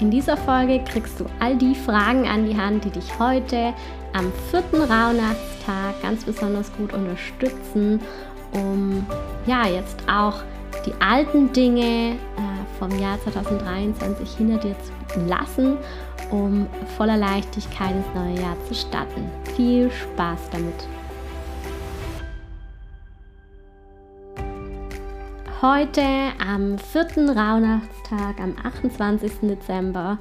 In dieser Folge kriegst du all die Fragen an die Hand, die dich heute am vierten Rauhnachtstag ganz besonders gut unterstützen, um ja jetzt auch die alten Dinge äh, vom Jahr 2023 hinter dir zu lassen, um voller Leichtigkeit ins neue Jahr zu starten. Viel Spaß damit! Heute am vierten Rauhnachtstag, am 28. Dezember,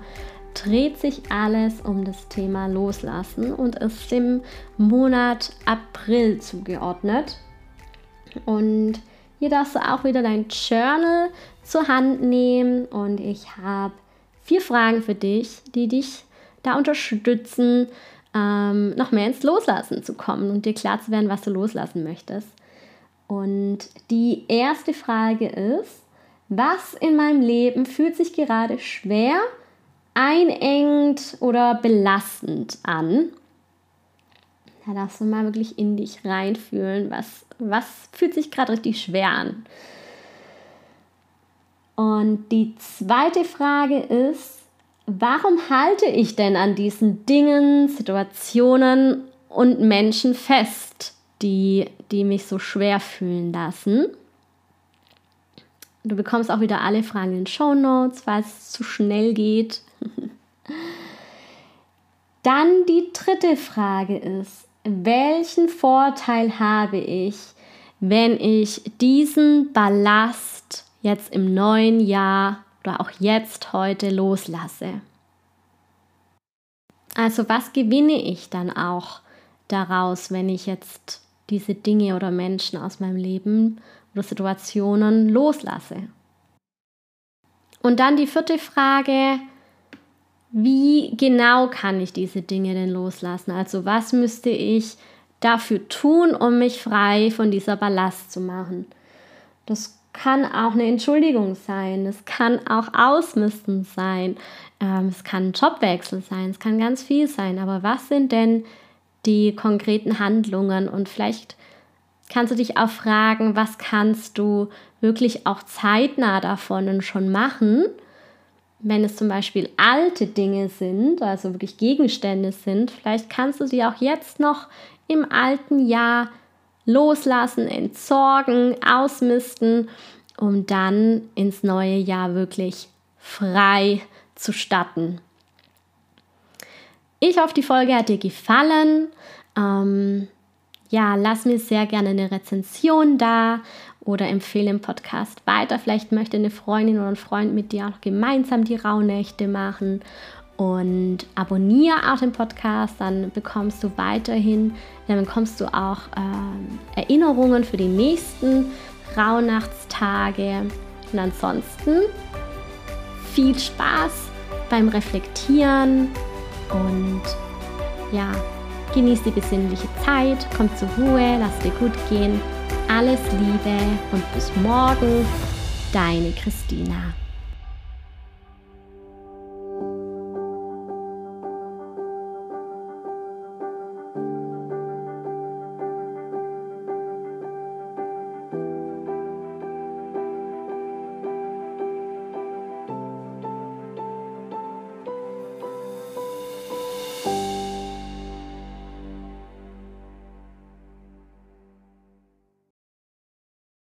dreht sich alles um das Thema Loslassen und ist dem Monat April zugeordnet. Und hier darfst du auch wieder dein Journal zur Hand nehmen und ich habe vier Fragen für dich, die dich da unterstützen, ähm, noch mehr ins Loslassen zu kommen und dir klar zu werden, was du loslassen möchtest. Und die erste Frage ist, was in meinem Leben fühlt sich gerade schwer, einengend oder belastend an? Da darfst du mal wirklich in dich reinfühlen, was, was fühlt sich gerade richtig schwer an. Und die zweite Frage ist, warum halte ich denn an diesen Dingen, Situationen und Menschen fest? Die, die mich so schwer fühlen lassen. Du bekommst auch wieder alle Fragen in den Show Notes, falls es zu schnell geht. Dann die dritte Frage ist, welchen Vorteil habe ich, wenn ich diesen Ballast jetzt im neuen Jahr oder auch jetzt heute loslasse? Also was gewinne ich dann auch daraus, wenn ich jetzt diese Dinge oder Menschen aus meinem Leben oder Situationen loslasse. Und dann die vierte Frage, wie genau kann ich diese Dinge denn loslassen? Also was müsste ich dafür tun, um mich frei von dieser Ballast zu machen? Das kann auch eine Entschuldigung sein, es kann auch Ausmisten sein, ähm, es kann ein Jobwechsel sein, es kann ganz viel sein. Aber was sind denn die konkreten Handlungen und vielleicht kannst du dich auch fragen, was kannst du wirklich auch zeitnah davon schon machen, wenn es zum Beispiel alte Dinge sind, also wirklich Gegenstände sind, vielleicht kannst du sie auch jetzt noch im alten Jahr loslassen, entsorgen, ausmisten, um dann ins neue Jahr wirklich frei zu starten. Ich hoffe, die Folge hat dir gefallen. Ähm, ja, lass mir sehr gerne eine Rezension da oder empfehle den Podcast weiter. Vielleicht möchte eine Freundin oder ein Freund mit dir auch gemeinsam die Rauhnächte machen. Und abonniere auch den Podcast, dann bekommst du weiterhin, dann bekommst du auch äh, Erinnerungen für die nächsten Rauhnachtstage. Und ansonsten viel Spaß beim Reflektieren und ja, genieß die besinnliche Zeit, komm zur Ruhe, lass dir gut gehen. Alles Liebe und bis morgen, deine Christina.